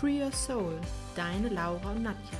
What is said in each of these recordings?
Free Your Soul, deine Laura und Nadja.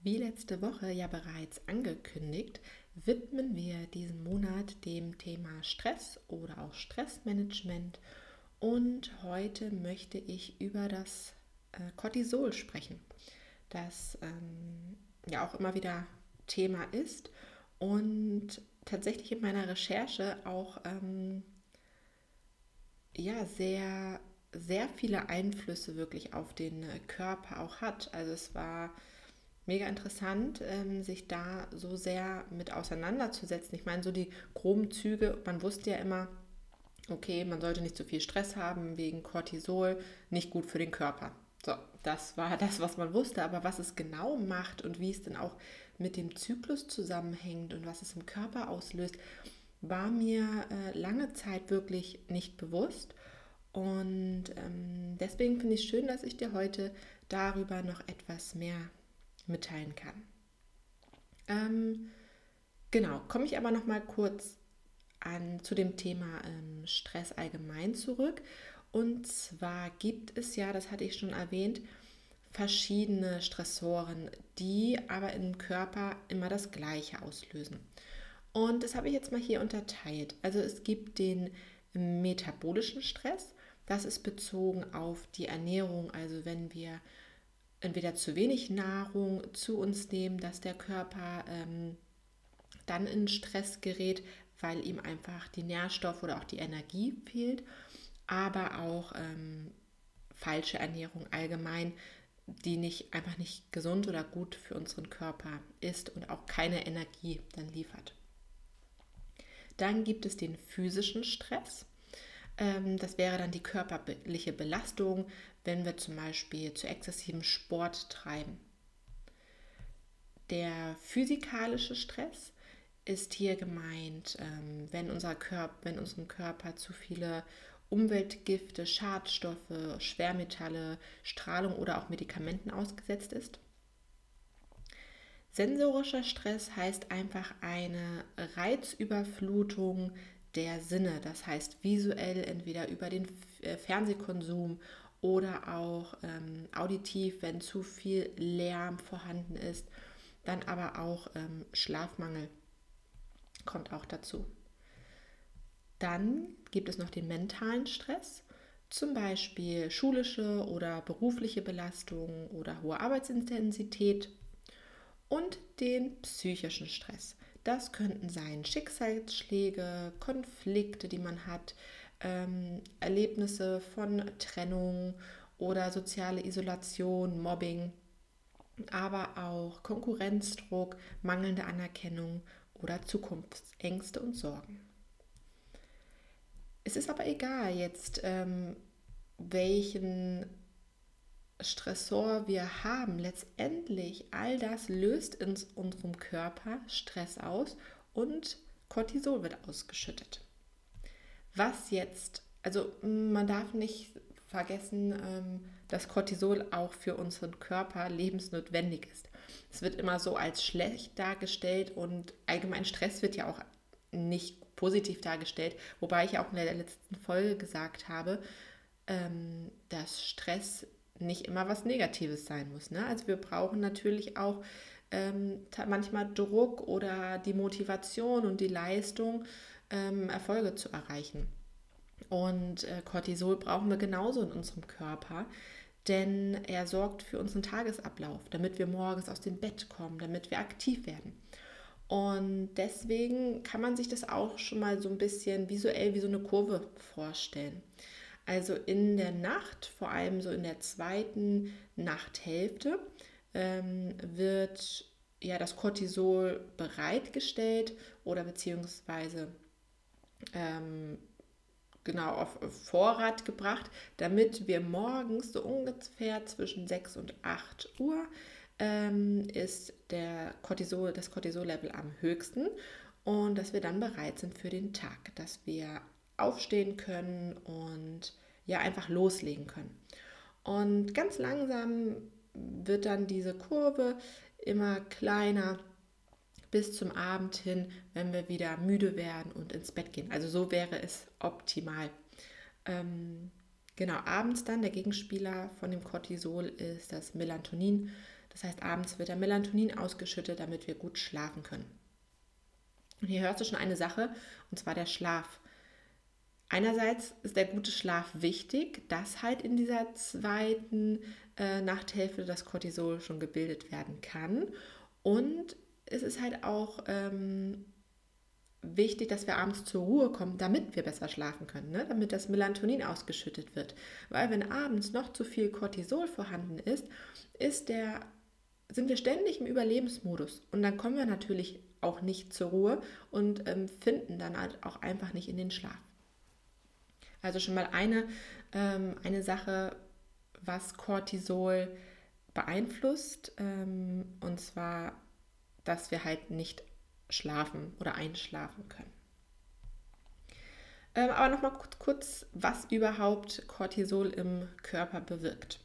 Wie letzte Woche ja bereits angekündigt, widmen wir diesen Monat dem Thema Stress oder auch Stressmanagement und heute möchte ich über das äh, Cortisol sprechen, das ähm, ja auch immer wieder Thema ist und tatsächlich in meiner Recherche auch ähm, ja sehr sehr viele Einflüsse wirklich auf den äh, Körper auch hat. Also es war mega interessant, ähm, sich da so sehr mit auseinanderzusetzen. Ich meine, so die groben Züge, man wusste ja immer, okay, man sollte nicht zu viel Stress haben wegen Cortisol, nicht gut für den Körper. So, das war das, was man wusste, aber was es genau macht und wie es denn auch mit dem Zyklus zusammenhängt und was es im Körper auslöst, war mir äh, lange Zeit wirklich nicht bewusst. Und ähm, deswegen finde ich es schön, dass ich dir heute darüber noch etwas mehr mitteilen kann. Ähm, genau, komme ich aber noch mal kurz an, zu dem Thema ähm, Stress allgemein zurück. Und zwar gibt es ja, das hatte ich schon erwähnt, verschiedene Stressoren, die aber im Körper immer das Gleiche auslösen. Und das habe ich jetzt mal hier unterteilt. Also es gibt den metabolischen Stress. Das ist bezogen auf die Ernährung. Also wenn wir entweder zu wenig Nahrung zu uns nehmen, dass der Körper ähm, dann in Stress gerät, weil ihm einfach die Nährstoffe oder auch die Energie fehlt. Aber auch ähm, falsche Ernährung allgemein die nicht einfach nicht gesund oder gut für unseren Körper ist und auch keine Energie dann liefert. Dann gibt es den physischen Stress. Ähm, das wäre dann die körperliche Belastung, wenn wir zum Beispiel zu exzessivem Sport treiben. Der physikalische Stress ist hier gemeint, ähm, wenn, unser Körper, wenn unserem Körper zu viele Umweltgifte, Schadstoffe, Schwermetalle, Strahlung oder auch Medikamenten ausgesetzt ist. Sensorischer Stress heißt einfach eine Reizüberflutung der Sinne, das heißt visuell entweder über den äh, Fernsehkonsum oder auch ähm, auditiv, wenn zu viel Lärm vorhanden ist, dann aber auch ähm, Schlafmangel kommt auch dazu. Dann gibt es noch den mentalen Stress, zum Beispiel schulische oder berufliche Belastung oder hohe Arbeitsintensität und den psychischen Stress. Das könnten sein Schicksalsschläge, Konflikte, die man hat, ähm, Erlebnisse von Trennung oder soziale Isolation, Mobbing, aber auch Konkurrenzdruck, mangelnde Anerkennung oder Zukunftsängste und Sorgen. Es ist aber egal jetzt, ähm, welchen Stressor wir haben. Letztendlich, all das löst in unserem Körper Stress aus und Cortisol wird ausgeschüttet. Was jetzt, also man darf nicht vergessen, ähm, dass Cortisol auch für unseren Körper lebensnotwendig ist. Es wird immer so als schlecht dargestellt und allgemein Stress wird ja auch nicht positiv dargestellt, wobei ich auch in der letzten Folge gesagt habe, ähm, dass Stress nicht immer was Negatives sein muss. Ne? Also wir brauchen natürlich auch ähm, manchmal Druck oder die Motivation und die Leistung, ähm, Erfolge zu erreichen. Und äh, Cortisol brauchen wir genauso in unserem Körper, denn er sorgt für unseren Tagesablauf, damit wir morgens aus dem Bett kommen, damit wir aktiv werden. Und deswegen kann man sich das auch schon mal so ein bisschen visuell wie so eine Kurve vorstellen. Also in der Nacht, vor allem so in der zweiten Nachthälfte, ähm, wird ja das Cortisol bereitgestellt oder beziehungsweise ähm, genau auf Vorrat gebracht, damit wir morgens so ungefähr zwischen 6 und 8 Uhr ähm, ist der Cortisol, das Cortisol-Level am höchsten und dass wir dann bereit sind für den Tag, dass wir aufstehen können und ja einfach loslegen können. Und ganz langsam wird dann diese Kurve immer kleiner bis zum Abend hin, wenn wir wieder müde werden und ins Bett gehen. Also so wäre es optimal. Ähm, genau, abends dann der Gegenspieler von dem Cortisol ist das Melatonin. Das heißt, abends wird der Melatonin ausgeschüttet, damit wir gut schlafen können. Und hier hörst du schon eine Sache, und zwar der Schlaf. Einerseits ist der gute Schlaf wichtig, dass halt in dieser zweiten äh, Nachthälfte das Cortisol schon gebildet werden kann. Und es ist halt auch ähm, wichtig, dass wir abends zur Ruhe kommen, damit wir besser schlafen können, ne? damit das Melatonin ausgeschüttet wird. Weil wenn abends noch zu viel Cortisol vorhanden ist, ist der, sind wir ständig im Überlebensmodus und dann kommen wir natürlich auch nicht zur Ruhe und ähm, finden dann halt auch einfach nicht in den Schlaf. Also schon mal eine, ähm, eine Sache, was Cortisol beeinflusst, ähm, und zwar dass wir halt nicht schlafen oder einschlafen können. Ähm, aber nochmal kurz, was überhaupt Cortisol im Körper bewirkt.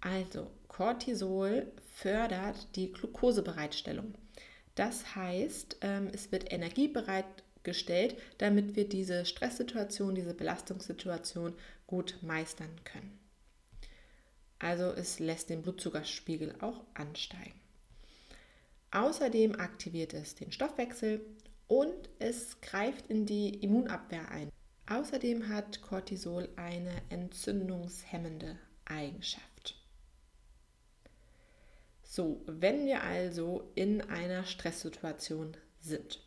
Also, Cortisol fördert die Glukosebereitstellung. Das heißt, ähm, es wird Energie bereitgestellt, damit wir diese Stresssituation, diese Belastungssituation gut meistern können. Also es lässt den Blutzuckerspiegel auch ansteigen. Außerdem aktiviert es den Stoffwechsel und es greift in die Immunabwehr ein. Außerdem hat Cortisol eine entzündungshemmende Eigenschaft. So, wenn wir also in einer Stresssituation sind,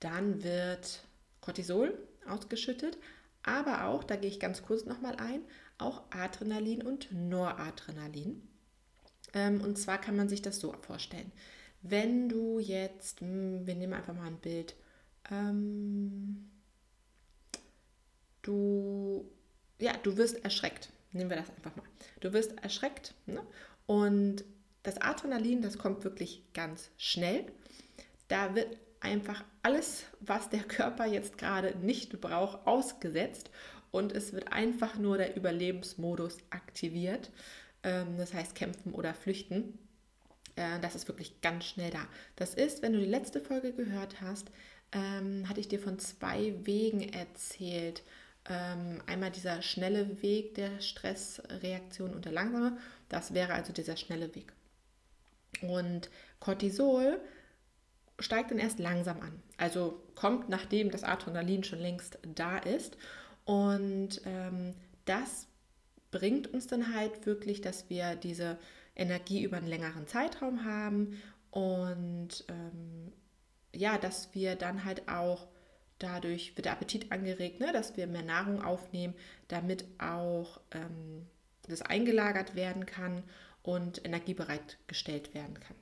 dann wird Cortisol ausgeschüttet, aber auch, da gehe ich ganz kurz nochmal ein, auch Adrenalin und Noradrenalin. Ähm, und zwar kann man sich das so vorstellen. Wenn du jetzt, hm, wir nehmen einfach mal ein Bild, ähm, du, ja, du wirst erschreckt. Nehmen wir das einfach mal. Du wirst erschreckt ne? und das Adrenalin, das kommt wirklich ganz schnell. Da wird einfach alles, was der Körper jetzt gerade nicht braucht, ausgesetzt und es wird einfach nur der Überlebensmodus aktiviert. Ähm, das heißt kämpfen oder flüchten. Äh, das ist wirklich ganz schnell da. Das ist, wenn du die letzte Folge gehört hast, ähm, hatte ich dir von zwei Wegen erzählt. Ähm, einmal dieser schnelle Weg der Stressreaktion und der langsame. Das wäre also dieser schnelle Weg. Und Cortisol steigt dann erst langsam an. Also kommt, nachdem das Adrenalin schon längst da ist. Und ähm, das bringt uns dann halt wirklich, dass wir diese Energie über einen längeren Zeitraum haben und ähm, ja, dass wir dann halt auch dadurch wird der Appetit angeregt, ne, dass wir mehr Nahrung aufnehmen, damit auch ähm, das eingelagert werden kann und Energie bereitgestellt werden kann.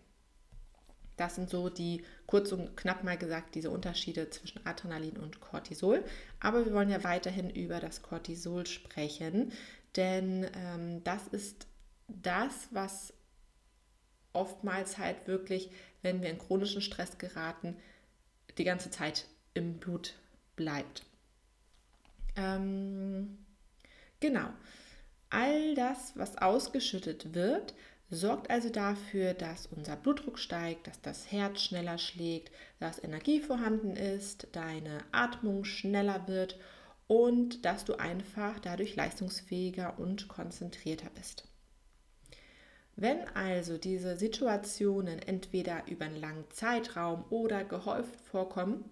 Das sind so die, kurz und knapp mal gesagt, diese Unterschiede zwischen Adrenalin und Cortisol. Aber wir wollen ja weiterhin über das Cortisol sprechen, denn ähm, das ist das, was oftmals halt wirklich, wenn wir in chronischen Stress geraten, die ganze Zeit im Blut bleibt. Ähm, genau. All das, was ausgeschüttet wird, sorgt also dafür, dass unser Blutdruck steigt, dass das Herz schneller schlägt, dass Energie vorhanden ist, deine Atmung schneller wird und dass du einfach dadurch leistungsfähiger und konzentrierter bist. Wenn also diese Situationen entweder über einen langen Zeitraum oder gehäuft vorkommen,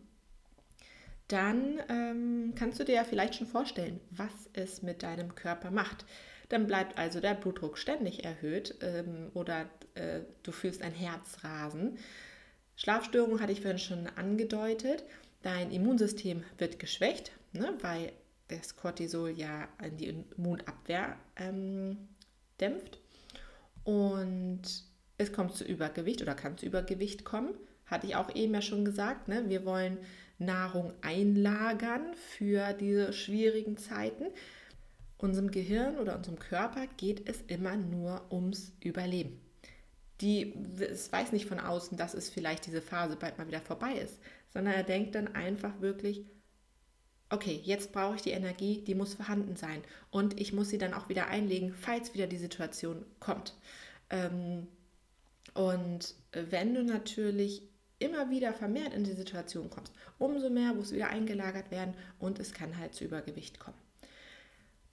dann ähm, kannst du dir ja vielleicht schon vorstellen, was es mit deinem Körper macht. Dann bleibt also der Blutdruck ständig erhöht ähm, oder äh, du fühlst ein Herzrasen. Schlafstörungen hatte ich vorhin schon angedeutet. Dein Immunsystem wird geschwächt, ne, weil das Cortisol ja die Immunabwehr ähm, dämpft. Und es kommt zu Übergewicht oder kann zu Übergewicht kommen. Hatte ich auch eben ja schon gesagt. Ne? Wir wollen Nahrung einlagern für diese schwierigen Zeiten. Unserem Gehirn oder unserem Körper geht es immer nur ums Überleben. Die, es weiß nicht von außen, dass es vielleicht diese Phase bald mal wieder vorbei ist, sondern er denkt dann einfach wirklich, okay, jetzt brauche ich die Energie, die muss vorhanden sein und ich muss sie dann auch wieder einlegen, falls wieder die Situation kommt. Ähm, und wenn du natürlich immer wieder vermehrt in die Situation kommst, umso mehr muss wieder eingelagert werden und es kann halt zu Übergewicht kommen.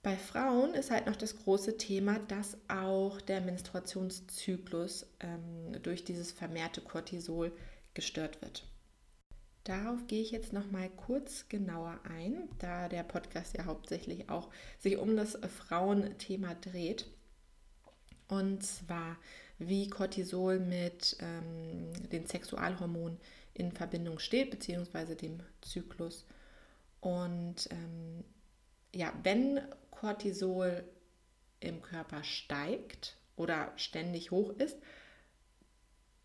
Bei Frauen ist halt noch das große Thema, dass auch der Menstruationszyklus ähm, durch dieses vermehrte Cortisol gestört wird. Darauf gehe ich jetzt noch mal kurz genauer ein, da der Podcast ja hauptsächlich auch sich um das Frauenthema dreht. Und zwar, wie Cortisol mit ähm, den Sexualhormonen in Verbindung steht, beziehungsweise dem Zyklus. Und ähm, ja, wenn Cortisol im Körper steigt oder ständig hoch ist,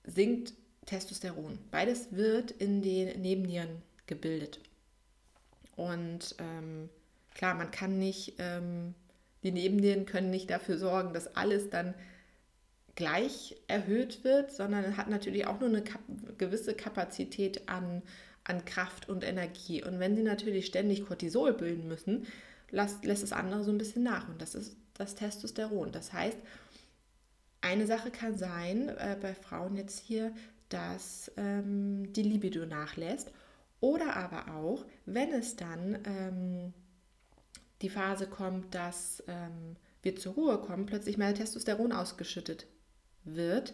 sinkt Testosteron. Beides wird in den Nebennieren gebildet. Und ähm, klar, man kann nicht, ähm, die Nebennieren können nicht dafür sorgen, dass alles dann gleich erhöht wird, sondern hat natürlich auch nur eine Kap gewisse Kapazität an, an Kraft und Energie. Und wenn sie natürlich ständig Cortisol bilden müssen, lässt, lässt das andere so ein bisschen nach. Und das ist das Testosteron. Das heißt, eine Sache kann sein, äh, bei Frauen jetzt hier, dass ähm, die Libido nachlässt. Oder aber auch, wenn es dann ähm, die Phase kommt, dass ähm, wir zur Ruhe kommen, plötzlich mehr Testosteron ausgeschüttet wird,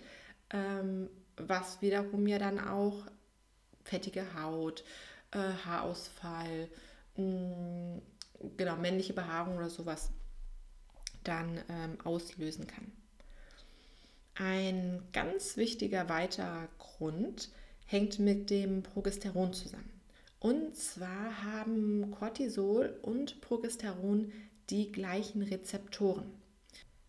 ähm, was wiederum ja dann auch fettige Haut, äh, Haarausfall, mh, mm, genau, männliche Behaarung oder sowas dann ähm, auslösen kann. Ein ganz wichtiger weiterer Grund hängt mit dem Progesteron zusammen. Und zwar haben Cortisol und Progesteron die gleichen Rezeptoren.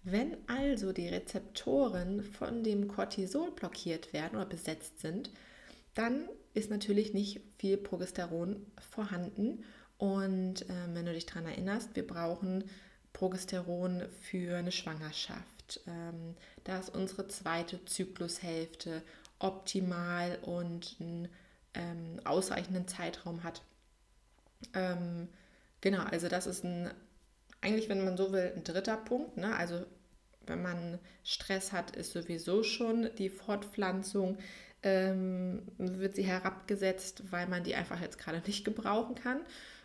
Wenn also die Rezeptoren von dem Cortisol blockiert werden oder besetzt sind, dann ist natürlich nicht viel Progesteron vorhanden. Und äh, wenn du dich daran erinnerst, wir brauchen Progesteron für eine Schwangerschaft. Ähm, da ist unsere zweite Zyklushälfte optimal und einen ähm, ausreichenden Zeitraum hat. Ähm, genau, also das ist ein, eigentlich, wenn man so will, ein dritter Punkt. Ne? Also wenn man Stress hat, ist sowieso schon die Fortpflanzung, ähm, wird sie herabgesetzt, weil man die einfach jetzt gerade nicht gebrauchen kann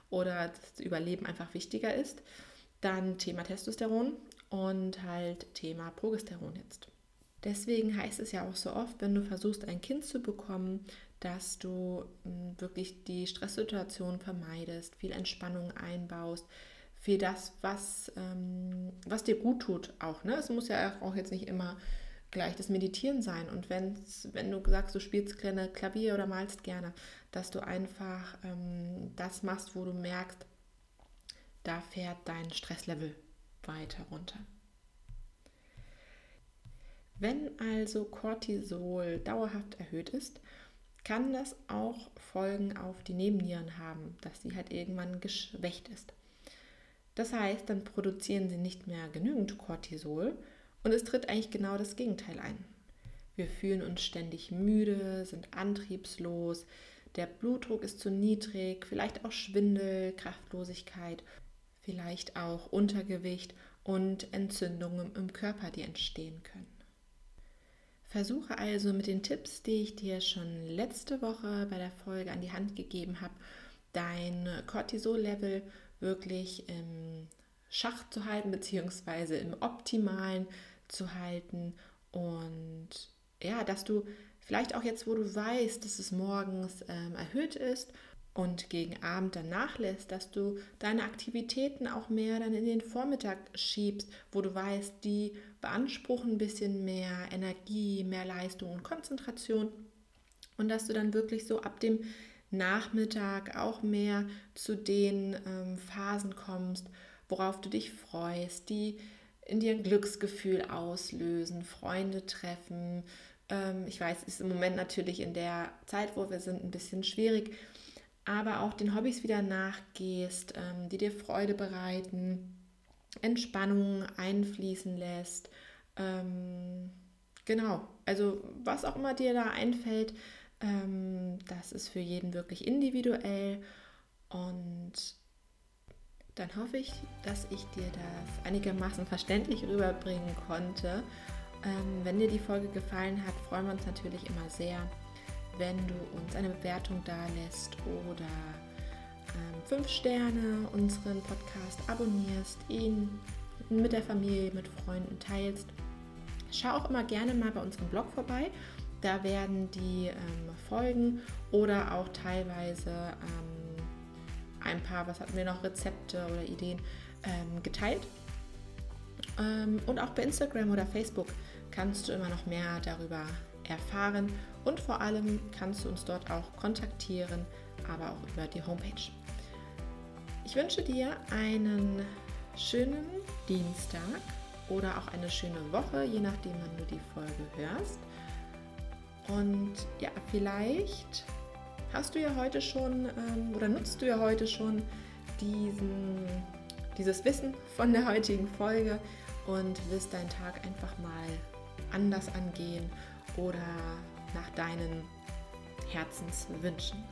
oder das Überleben einfach wichtiger ist. Dann Thema Testosteron und halt Thema Progesteron jetzt. Deswegen heißt es ja auch so oft, wenn du versuchst, ein Kind zu bekommen, dass du hm, wirklich die Stresssituation vermeidest, viel Entspannung einbaust, viel das, was, ähm, was dir gut tut auch. Ne? Es muss ja auch jetzt nicht immer gleich das Meditieren sein. Und wenn's, wenn du sagst, du spielst kleine Klavier oder malst gerne, dass du einfach ähm, das machst, wo du merkst, da fährt dein Stresslevel weiter runter. Wenn also Cortisol dauerhaft erhöht ist, kann das auch Folgen auf die Nebennieren haben, dass sie halt irgendwann geschwächt ist. Das heißt, dann produzieren sie nicht mehr genügend Cortisol und es tritt eigentlich genau das Gegenteil ein. Wir fühlen uns ständig müde, sind antriebslos, der Blutdruck ist zu niedrig, vielleicht auch Schwindel, Kraftlosigkeit vielleicht auch Untergewicht und Entzündungen im Körper, die entstehen können. Versuche also mit den Tipps, die ich dir schon letzte Woche bei der Folge an die Hand gegeben habe, dein Cortisol-Level wirklich im Schach zu halten, beziehungsweise im optimalen zu halten. Und ja, dass du vielleicht auch jetzt, wo du weißt, dass es morgens ähm, erhöht ist und gegen Abend dann nachlässt, dass du deine Aktivitäten auch mehr dann in den Vormittag schiebst, wo du weißt, die beanspruchen ein bisschen mehr Energie, mehr Leistung und Konzentration. Und dass du dann wirklich so ab dem Nachmittag auch mehr zu den ähm, Phasen kommst, worauf du dich freust, die in dir ein Glücksgefühl auslösen, Freunde treffen. Ähm, ich weiß, es ist im Moment natürlich in der Zeit, wo wir sind, ein bisschen schwierig, aber auch den Hobbys wieder nachgehst, ähm, die dir Freude bereiten, Entspannung einfließen lässt. Ähm, genau, also was auch immer dir da einfällt, ähm, das ist für jeden wirklich individuell und dann hoffe ich, dass ich dir das einigermaßen verständlich rüberbringen konnte. Ähm, wenn dir die Folge gefallen hat, freuen wir uns natürlich immer sehr, wenn du uns eine Bewertung da lässt oder ähm, fünf Sterne unseren Podcast abonnierst, ihn mit der Familie, mit Freunden teilst. Schau auch immer gerne mal bei unserem Blog vorbei. Da werden die ähm, Folgen oder auch teilweise ähm, ein paar, was hatten wir noch, Rezepte oder Ideen ähm, geteilt. Ähm, und auch bei Instagram oder Facebook kannst du immer noch mehr darüber erfahren und vor allem kannst du uns dort auch kontaktieren, aber auch über die Homepage. Ich wünsche dir einen schönen Dienstag oder auch eine schöne Woche, je nachdem, wann du die Folge hörst. Und ja, vielleicht hast du ja heute schon ähm, oder nutzt du ja heute schon diesen, dieses Wissen von der heutigen Folge und wirst deinen Tag einfach mal anders angehen oder nach deinen Herzenswünschen.